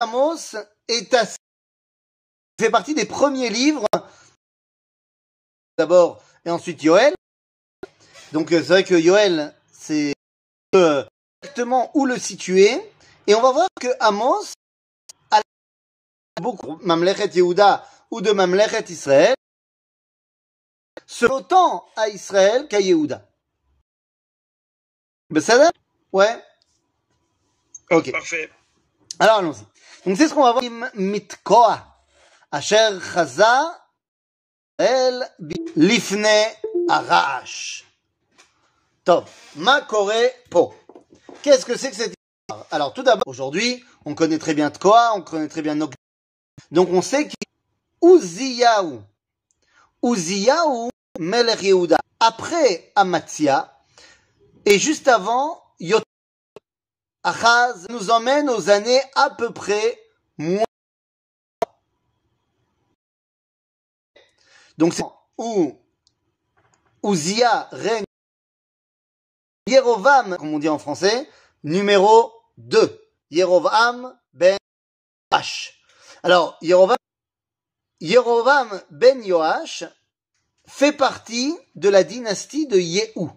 Amos est assez, fait partie des premiers livres, d'abord, et ensuite Yoel. Donc c'est vrai que Yoel, c'est euh, exactement où le situer. Et on va voir que Amos a beaucoup Mamlechet Yehuda ou de Mamlechet Israël, se autant à Israël qu'à Yehuda. ça Ouais. Ok. Parfait. Alors allons-y. Donc c'est ce qu'on va voir. Chaza lifne arash. Top. Ma po. Qu'est-ce que c'est que cette histoire? Alors tout d'abord, aujourd'hui, on connaît très bien Tkoa, on connaît très bien Nok. Donc on sait qu'il Uziyahu. Uziyahu Melech Yehuda. Après Amatzia, et juste avant, Achaz nous emmène aux années à peu près moins. Donc c'est où Uzia règne Yerovam, comme on dit en français, numéro 2. Yerovam ben Yoash. Alors, Yerovam, ben Yoash fait partie de la dynastie de Yehu.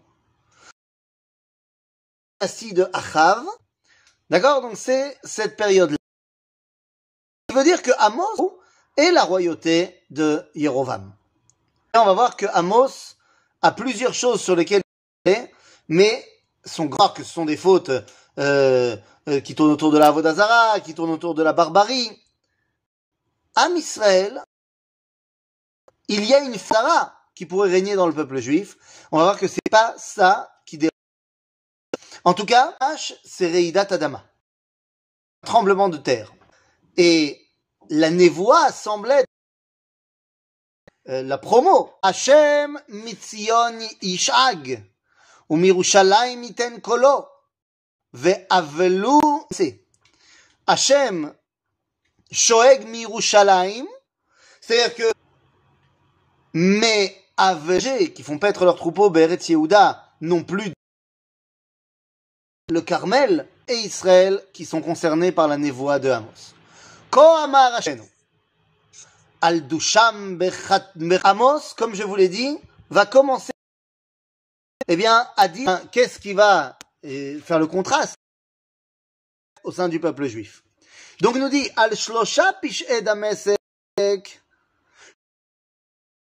Dynastie de Achav. D'accord? Donc c'est cette période-là. Ça veut dire que Amos est la royauté de Yerovam. on va voir que Amos a plusieurs choses sur lesquelles il est, mais son grand que ce sont des fautes euh, euh, qui tournent autour de la Vodazara, qui tournent autour de la barbarie. Am Israël, il y a une Phara qui pourrait régner dans le peuple juif. On va voir que c'est pas ça. En tout cas, H, c'est Reidat Adama. Tremblement de terre. Et la névoie semblait euh, la promo. Hachem mitzion ishag. Ou iten kolo. Ve'avelu. Hachem shoeg mirushalayim. C'est-à-dire que mais avegés qui font paître leurs troupeaux, Beret Yehuda, non plus le Carmel et Israël qui sont concernés par la névoie de Amos. Kohamar Al Dusham Amos, comme je vous l'ai dit, va commencer eh bien, à dire qu'est-ce qui va euh, faire le contraste au sein du peuple juif. Donc il nous dit Al Shlosha Pish'e Damesek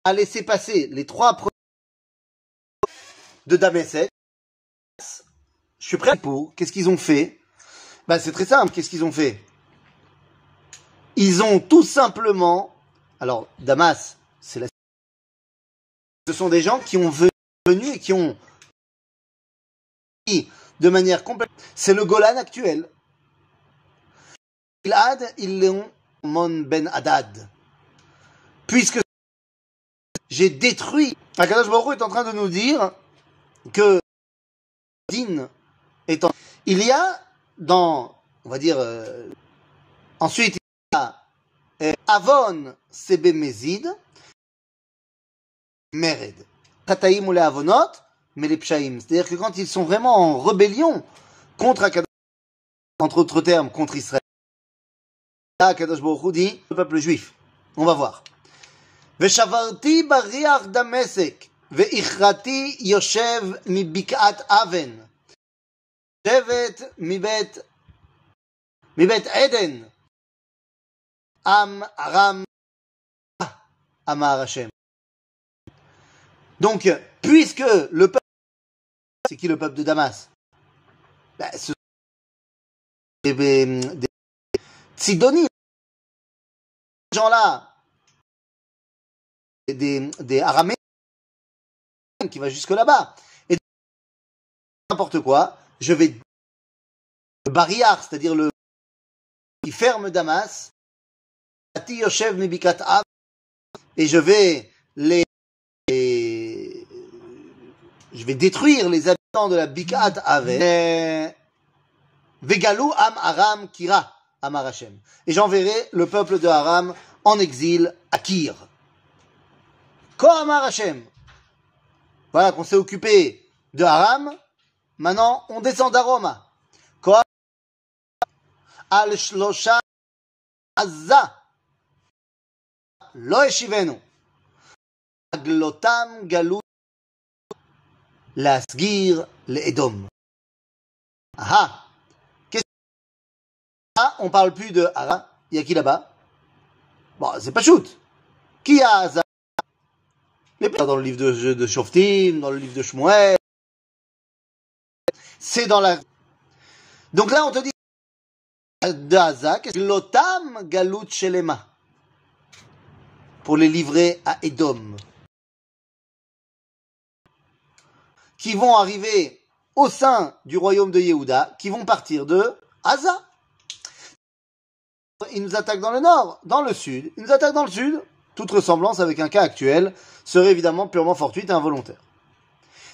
a laissé passer les trois premiers de Damesek. Je suis prêt pour. Qu'est-ce qu'ils ont fait ben, C'est très simple. Qu'est-ce qu'ils ont fait Ils ont tout simplement. Alors, Damas, c'est la. Ce sont des gens qui ont venu et qui ont de manière complète. C'est le Golan actuel. Gilad, ils l'ont Mon Ben Hadad. Puisque j'ai détruit. Akadash Baruch est en train de nous dire que il y a dans, on va dire, euh, ensuite il y a euh, Avon Sebemezid, Mered. Kataim ou les Avonot, mais les C'est-à-dire que quand ils sont vraiment en rébellion contre Akadosh, entre autres termes, contre Israël, là Akadosh le peuple juif. On va voir. Veshavarti bariach damesek, yoshev mi bik'at aven. Shevet Mibet Mibet Eden Am Aram Amar Hashem. Donc, puisque le peuple, c'est qui le peuple de Damas? Ben, Ce sont des, des, des Ces gens-là, des, des Araméens qui va jusque là-bas. Et n'importe quoi, je vais le barrière, c'est-à-dire le qui ferme Damas, et je vais les je vais détruire les habitants de la Bikat Ave. Vegalou am Aram Kira Amar. Et j'enverrai le peuple de Aram en exil à Kir. Ko Amar. Voilà qu'on s'est occupé de Aram. Maintenant, on descend d'Aroma. Ko al shlosha Azza. Lo eshivenu. Aglotam galut lasgir le-edom. Ah Qu'est-ce Ah, on parle plus de Ara. Il y a qui là-bas? Bon, c'est pas shoot. Qui a Azza? Les dans le livre de, de Shoftim, dans le livre de Shmuel. C'est dans la... Donc là, on te dit Lotam Galut Shelema, pour les livrer à Edom, qui vont arriver au sein du royaume de Yehuda, qui vont partir de Haza. Ils nous attaquent dans le nord, dans le sud, ils nous attaquent dans le sud. Toute ressemblance avec un cas actuel serait évidemment purement fortuite et involontaire.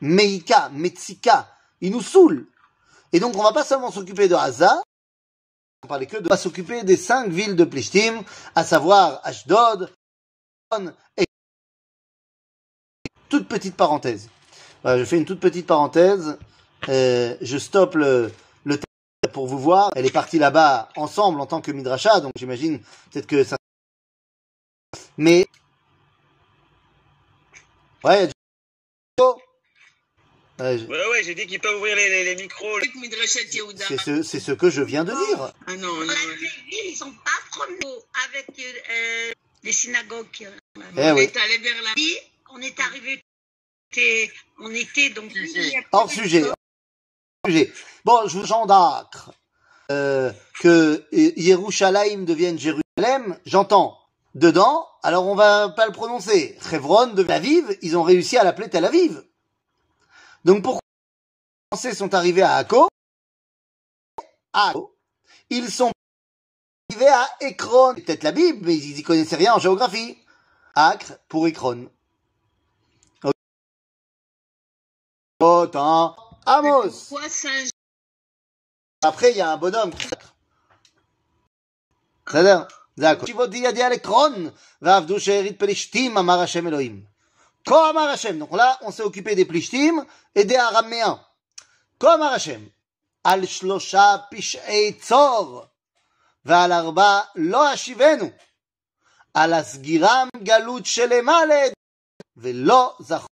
Meika, Metsika, il nous saoule. Et donc on va pas seulement s'occuper de Haza, on parlait que de va s'occuper des cinq villes de Plishtim, à savoir Ashdod, et toute petite parenthèse. je fais une toute petite parenthèse. Euh, je stoppe le, le pour vous voir. Elle est partie là-bas ensemble en tant que Midrasha, donc j'imagine peut-être que ça. Mais ouais, Ouais, ouais, j'ai dit qu'il peut ouvrir les, les, les micros. C'est ce, c'est ce que je viens de dire. Ah non, non. Ils sont pas promis avec euh, les synagogues. Eh on oui. est allé vers la vie, on est arrivé, on était donc Hors sujet. Hors sujet. Bon, je vous gendacre euh, que Yerushalayim devienne Jérusalem. J'entends dedans, alors on va pas le prononcer. Chevron de Tel Aviv, ils ont réussi à l'appeler Tel Aviv. Donc pourquoi les Français sont arrivés à Akko Ils sont arrivés à Ekron, peut-être la Bible, mais ils n'y connaissaient rien en géographie. Acre pour Ekron. Hein. Amos. Après, il y a un bonhomme. Très bien זה הכל. שיבותי ידי על עקרון, ועבדו שארית פלישתים, אמר השם אלוהים. כה אמר השם. Donc là, on s'est occupé des פלישתים et des araméens. כה אמר השם, על שלושה פשעי צור, ועל ארבע לא אשיבנו. על הסגירם גלות שלמה לעד, ולא זכו.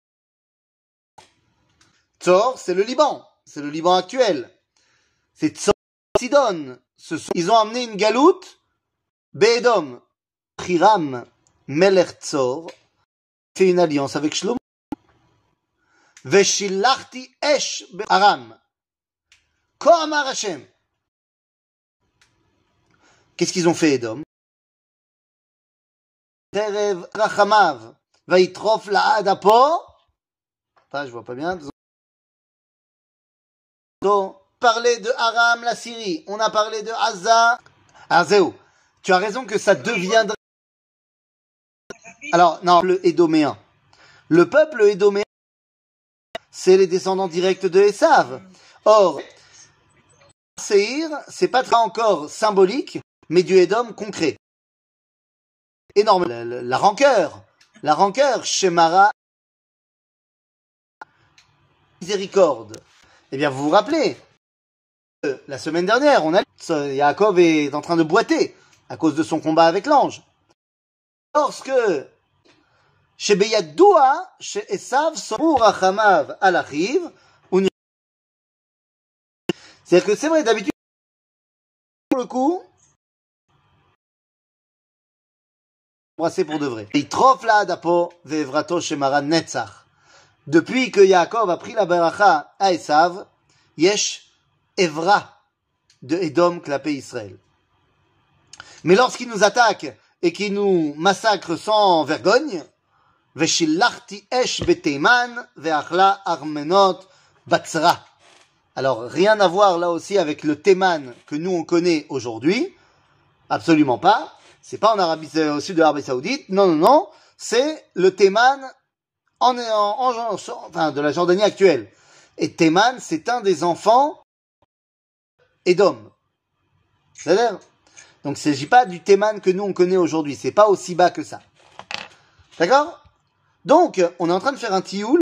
Tzor, c'est le Liban. C'est le Liban actuel. C'est Tzor Sidon. Ce sont- Ils ont amené une galoute Bédom, Hiram, Melech fait une alliance avec Shlomo. Veshilachti Esh Aram. Ko Amar Hashem. Qu'est-ce qu'ils ont fait, Edom? Terev Rachamav, Vaitrof Laad Apo. Attends, je vois pas bien. Donc, parler de Aram, la Syrie. On a parlé de Haza. Azéo. Tu as raison que ça deviendra. Alors, non, le Édoméen. Le peuple Édoméen, c'est les descendants directs de Esav. Or, Seir, c'est pas très encore symbolique, mais du Édom concret. Énorme. La, la- la rancœur. La rancœur, Shemara. Miséricorde. Eh bien, vous vous rappelez, euh, la semaine dernière, on a Yaakov est en train de boiter à cause de son combat avec l'ange. Lorsque chez Beyadoua, chez Esav, Rachamav Alachiv, on y- c'est-à-dire que c'est vrai, d'habitude, pour le coup, embrasser pour de vrai. Itrof la netzach. Depuis que Yaakov a pris la baracha à Esav, yesh evra de Edom clapé Israël. Mais lorsqu'il nous attaque et qu'il nous massacre sans vergogne. Alors, rien à voir là aussi avec le Théman que nous on connaît aujourd'hui. Absolument pas. C'est pas en Arabie, au sud de l'Arabie Saoudite. Non, non, non. C'est le Théman en, en, en- enfin, de la Jordanie actuelle. Et Théman, c'est un des enfants Édom. C'est-à-dire Donc, il ne s'agit pas du Théman que nous, on connaît aujourd'hui. C'est pas aussi bas que ça. D'accord? Donc, on est en train de faire un tioul.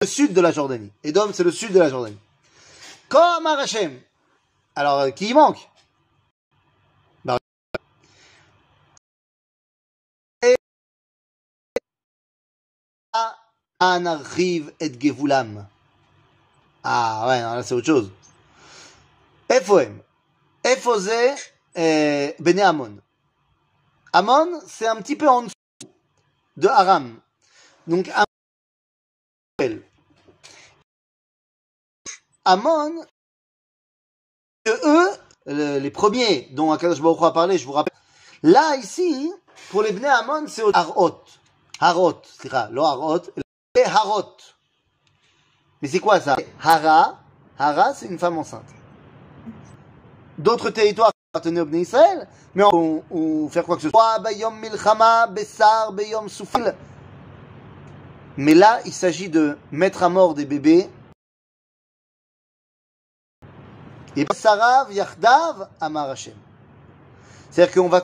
Le sud de la Jordanie. Édom, c'est le sud de la Jordanie. Comme Hashem. Alors, euh, qui y manque? Bah, Anarchiv et Gevulam. Ah ouais, là c'est autre chose. Efoem. Efosé Bene Amon. Amon, c'est un petit peu en dessous de Aram. Donc, Amon, eux, le- les premiers dont Akadosh Baruch a parlé, je vous rappelle. Là, ici, pour les Bnei Amon, c'est Harot. Harot, c'est le Harot, Harot. Mais c'est quoi ça? Hara, Hara, c'est une femme enceinte. D'autres territoires appartenaient aux Bnei Israël, mais on, on faire quoi que ce soit. Bessar, Bayom Soufil. Mais là, il s'agit de mettre à mort des bébés et Sarav Yachdav Amar Hashem. C'est-à-dire qu'on va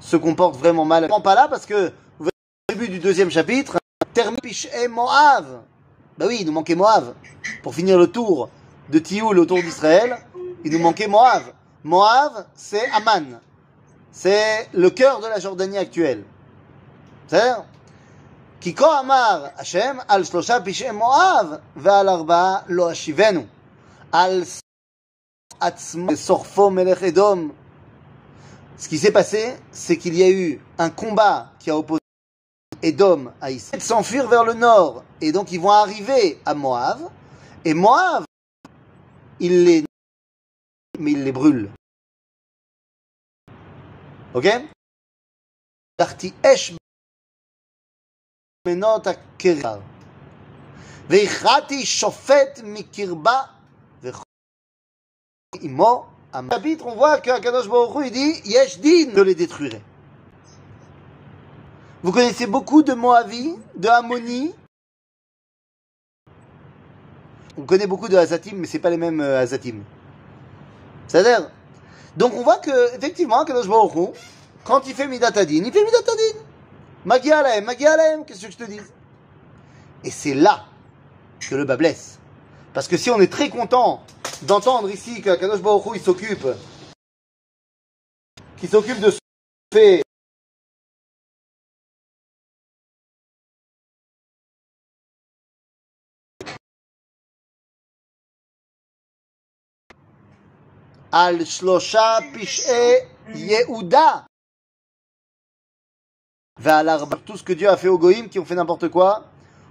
se comporte vraiment mal. Pas là parce que au début du deuxième chapitre, termine Pish'e Moav. Bah oui, il nous manquait Moav. Pour finir le tour de Tioul autour d'Israël, il nous manquait Moav. Moav, c'est Aman. C'est le cœur de la Jordanie actuelle. C'est-à-dire כי כה אמר השם על שלושה פשעי מואב ועל ארבעה לא אשיבנו. על עצמו שורפו מלך אדום. Ce qui s'est passé, c'est qu'il y a eu un combat qui a opposé Édom à Israël de s'enfuir vers le nord. Et donc ils vont arriver à Moab. Et Moab, il les mais il les brûle. Ok? Parti Esh menot. Veichati shofet mikirba imo. Chapitre, on voit que Kadosh Baruch il dit Yesh din, je les détruirai. Vous connaissez beaucoup de Moavi, de Ammoni. On connaît beaucoup de Hazatim, mais c'est pas les mêmes euh, Hazatim. C'est-à-dire Donc on voit que, effectivement, Akadosh Baruch quand il fait Midatadin, il fait Midatadin. Magia alaim, magia alaim, qu'est-ce que je te dis Et c'est là que le bas blesse. Parce que si on est très content d'entendre ici que Kadosh Baruch Hu, il s'occupe, qu'il s'occupe de ce fait al shlosha pish'e Yehuda tout ce que Dieu a fait aux goïms qui ont fait n'importe quoi,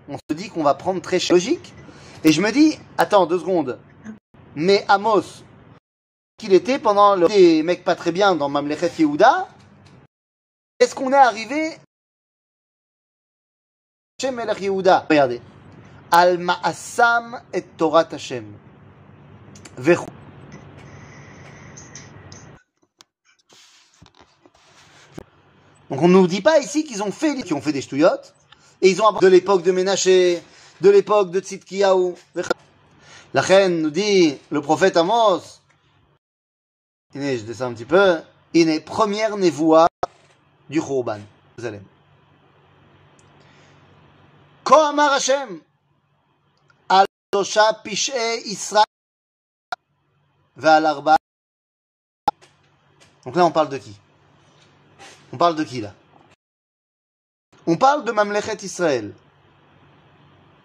on se dit qu'on va prendre très cher. Logique. Et je me dis, attends deux secondes. Mais Amos, qu'il était pendant le des mecs pas très bien dans Mamlechet Yehuda, est-ce qu'on est arrivé chez Melech Yehuda? Regardez. Al Ma'asam et Torah Hashem. Vechou. Donc on ne nous dit pas ici qu'ils ont fait, ont fait des ch'touillottes, et ils ont de l'époque de Ménaché, de l'époque de Tzidkiyahu. La reine nous dit, le prophète Amos, je descends un petit peu, il est première névoie du Khurban. Hashem, al Israël, Donc là, on parle de qui? On parle de qui là? On parle de Mamlechet Israël.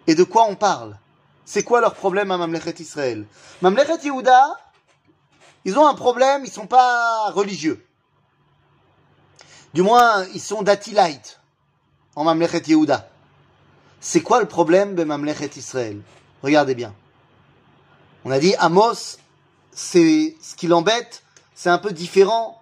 Et de quoi on parle? C'est quoi leur problème à Mamlechet Israël? Mamlechet Yehuda, ils ont un problème, ils sont pas religieux. Du moins, ils sont datilites en Mamlechet Yehuda. C'est quoi le problème de Mamlechet Israël? Regardez bien. On a dit Amos, c'est ce qui l'embête, c'est un peu différent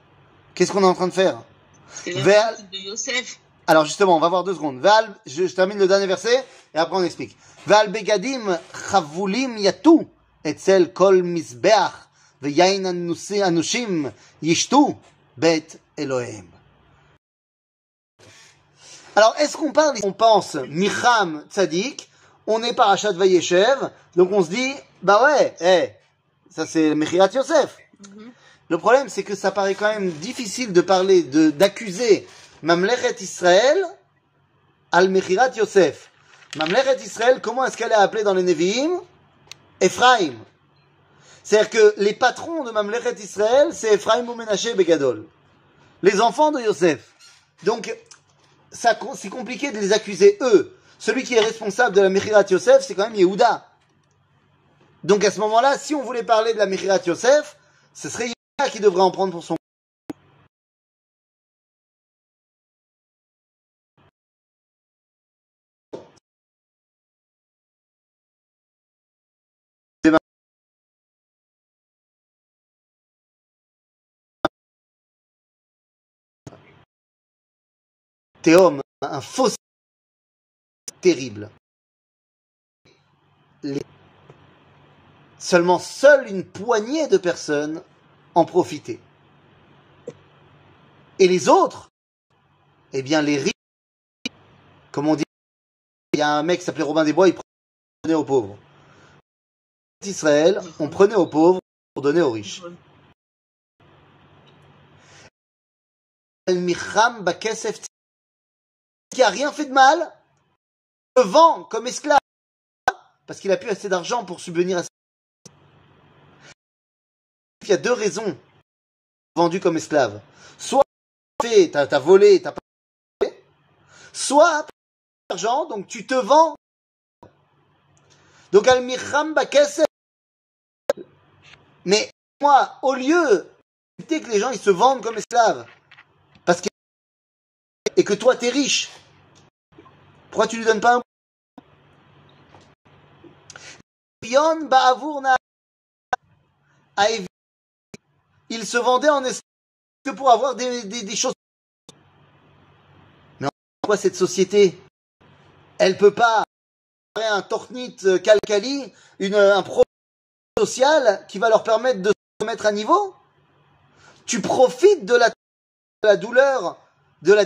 Qu'est-ce qu'on est en train de faire faute de Yosef. Alors justement, on va voir deux secondes. Val, je, je termine le dernier verset et après on explique. Val begadim chavulim yatu etzel kol misbeach veyain anushim yishtu bet Elohim. Alors est-ce qu'on parle, on pense Micham Tzadik, on est parachat Vayeshev, donc on se dit, bah ouais, eh, ça c'est Mechirat Yosef. Mhm. Le problème, c'est que ça paraît quand même difficile de parler, d'accuser Mamlechet Israël al Mechirat Yosef. Mamlechet Israël, comment est-ce qu'elle est appelée dans les Nevi'im? Ephraim. C'est-à-dire que les patrons de Mamlechet Israël, c'est Ephraim ou Menaché Begadol. Les enfants de Yosef. Donc, c'est compliqué de les accuser eux. Celui qui est responsable de la Mechirat Yosef, c'est quand même Yehuda. Donc à ce moment-là, si on voulait parler de la Mechirat Yosef, ce serait qui devrait en prendre pour son Théom, un faux terrible. Seulement seule une poignée de personnes en profitaient. Et les autres, eh bien les riches, comme on dit, il y a un mec qui s'appelait Robin des Bois, il prenait aux pauvres. Israël, on prenait aux pauvres pour donner aux riches. Qui a rien fait de mal, le vend comme esclave parce qu'il a plus assez d'argent pour subvenir à ses Y a deux raisons vendu comme esclave. Soit t'as as volé, t'as pas volé, soit l'argent, donc tu te vends. Donc Bakesef. Mais moi, au lieu que les gens ils se vendent comme esclaves, parce que et que toi t'es riche, pourquoi tu lui donnes pas un Il se vendait en esclave que pour avoir des, choses. Mais pourquoi cette société? Elle peut pas un tornite calcali, une, un pro social qui va leur permettre de se mettre à niveau? Tu profites de la, la douleur, de la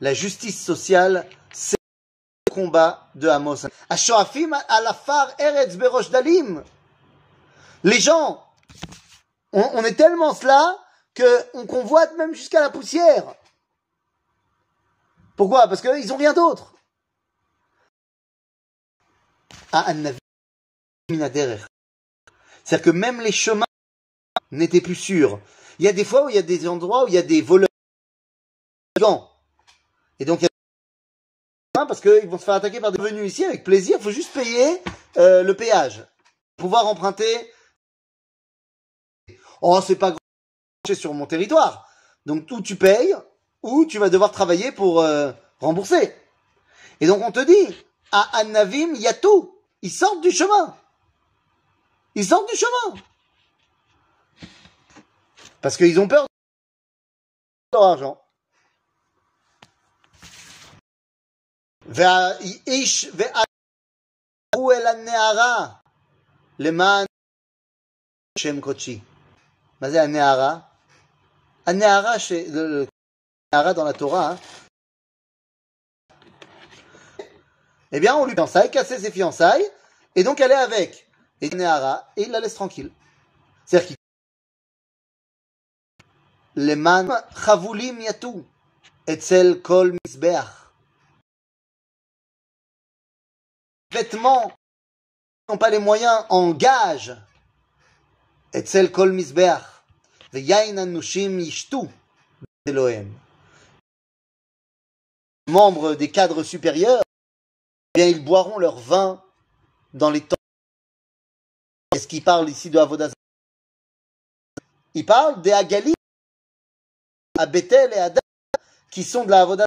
La justice sociale, c'est combat de Amos. Les gens, on, est tellement cela que on convoite même jusqu'à la poussière. Pourquoi? Parce qu'ils ont rien d'autre. Ah. C'est-à-dire que même les chemins n'étaient plus sûrs. Il y a des fois où il y a des endroits où il y a des voleurs. Et donc, il y a parce qu'ils vont se faire attaquer par des venus ici avec plaisir. Il faut juste payer euh, le péage. Pouvoir emprunter. Oh, c'est pas grand sur mon territoire. Donc, ou tu payes, ou tu vas devoir travailler pour euh, rembourser. Et donc, on te dit, à Annavim, il y a tout. Ils sortent du chemin. Ils sortent du chemin. Parce qu'ils ont peur de leur argent. והאיש ועלו אל הנערה למען שם קודשי. מה זה הנערה? הנערה, ש... הנערה dans la Torah, eh bien on lui fiançaille, casser ses fiançailles, et donc elle est avec. Et Nehara, et il la laisse tranquille. C'est-à-dire qu'il למען חבולים יטו אצל כל מזבח. vêtements, qui n'ont pas les moyens, en gage. Etzel kol misbeach, veyain anushim yishtu Membres des cadres supérieurs, eh bien ils boiront leur vin dans les temps. Est-ce qu'il parle ici de Avodazara Il parle des agali à Bethel et à Dan, qui sont de la Avodazara.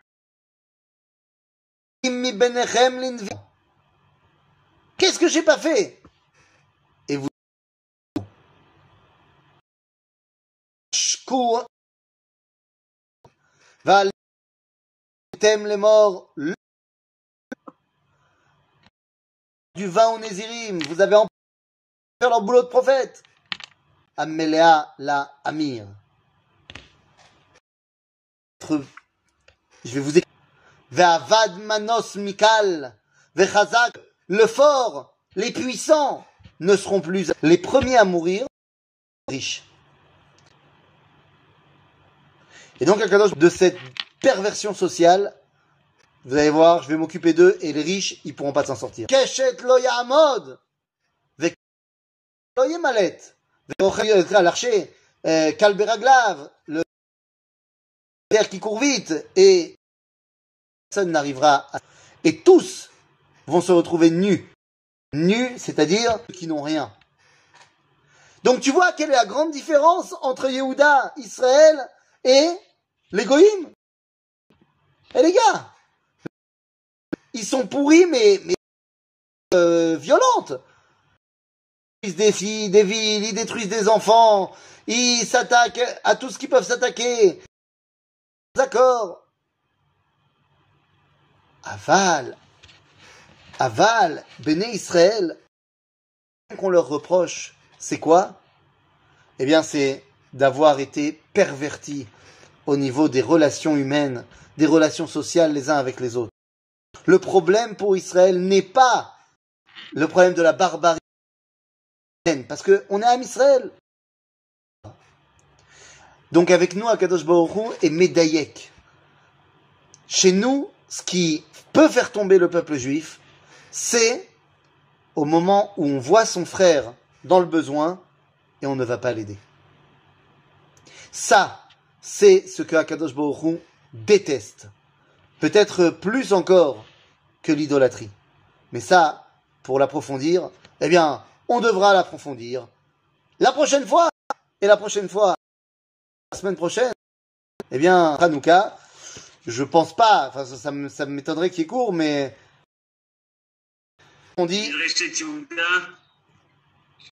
Qu'est-ce que j'ai pas fait? Et vous t'aimes les morts du vin au Nézirim, vous avez empêché leur boulot de prophète. Améléa la Amir. Je vais vous écrire. Ve'avad manos mikal, ve'chazak, le fort, les puissants ne seront plus les premiers à mourir, riches. Et donc, Akadosh, de cette perversion sociale, vous allez voir, je vais m'occuper d'eux, et les riches, ils pourront pas s'en sortir. Keshet lo ya'amod, lo yemalet, l'archer, euh, kalberaglav, le ver qui court vite, et personne n'arrivera à... Et tous vont se retrouver nus. Nus, c'est-à-dire qui n'ont rien. Donc tu vois quelle est la grande différence entre Yehuda, Israël et les Goïm Et les gars, ils sont pourris mais, mais euh, violentes. Ils détruisent des filles, des villes, ils détruisent des enfants, ils s'attaquent à tout ce qu'ils peuvent s'attaquer. D'accord. Aval, Aval, Béné Israël, qu'on leur reproche, c'est quoi? Eh bien, c'est d'avoir été pervertis au niveau des relations humaines, des relations sociales les uns avec les autres. Le problème pour Israël n'est pas le problème de la barbarie, parce qu'on est à Israël. Donc avec nous, Akadosh Baruch Hu et Medayek. Chez nous, ce qui peut faire tomber le peuple juif, c'est au moment où on voit son frère dans le besoin et on ne va pas l'aider. Ça, c'est ce que Akadosh Baruch déteste. Peut-être plus encore que l'idolâtrie. Mais ça, pour l'approfondir, eh bien, on devra l'approfondir la prochaine fois. Et la prochaine fois, la semaine prochaine, eh bien, Hanouka, je pense pas, enfin, ça, ça ça m'étonnerait qu'il est court, mais on dit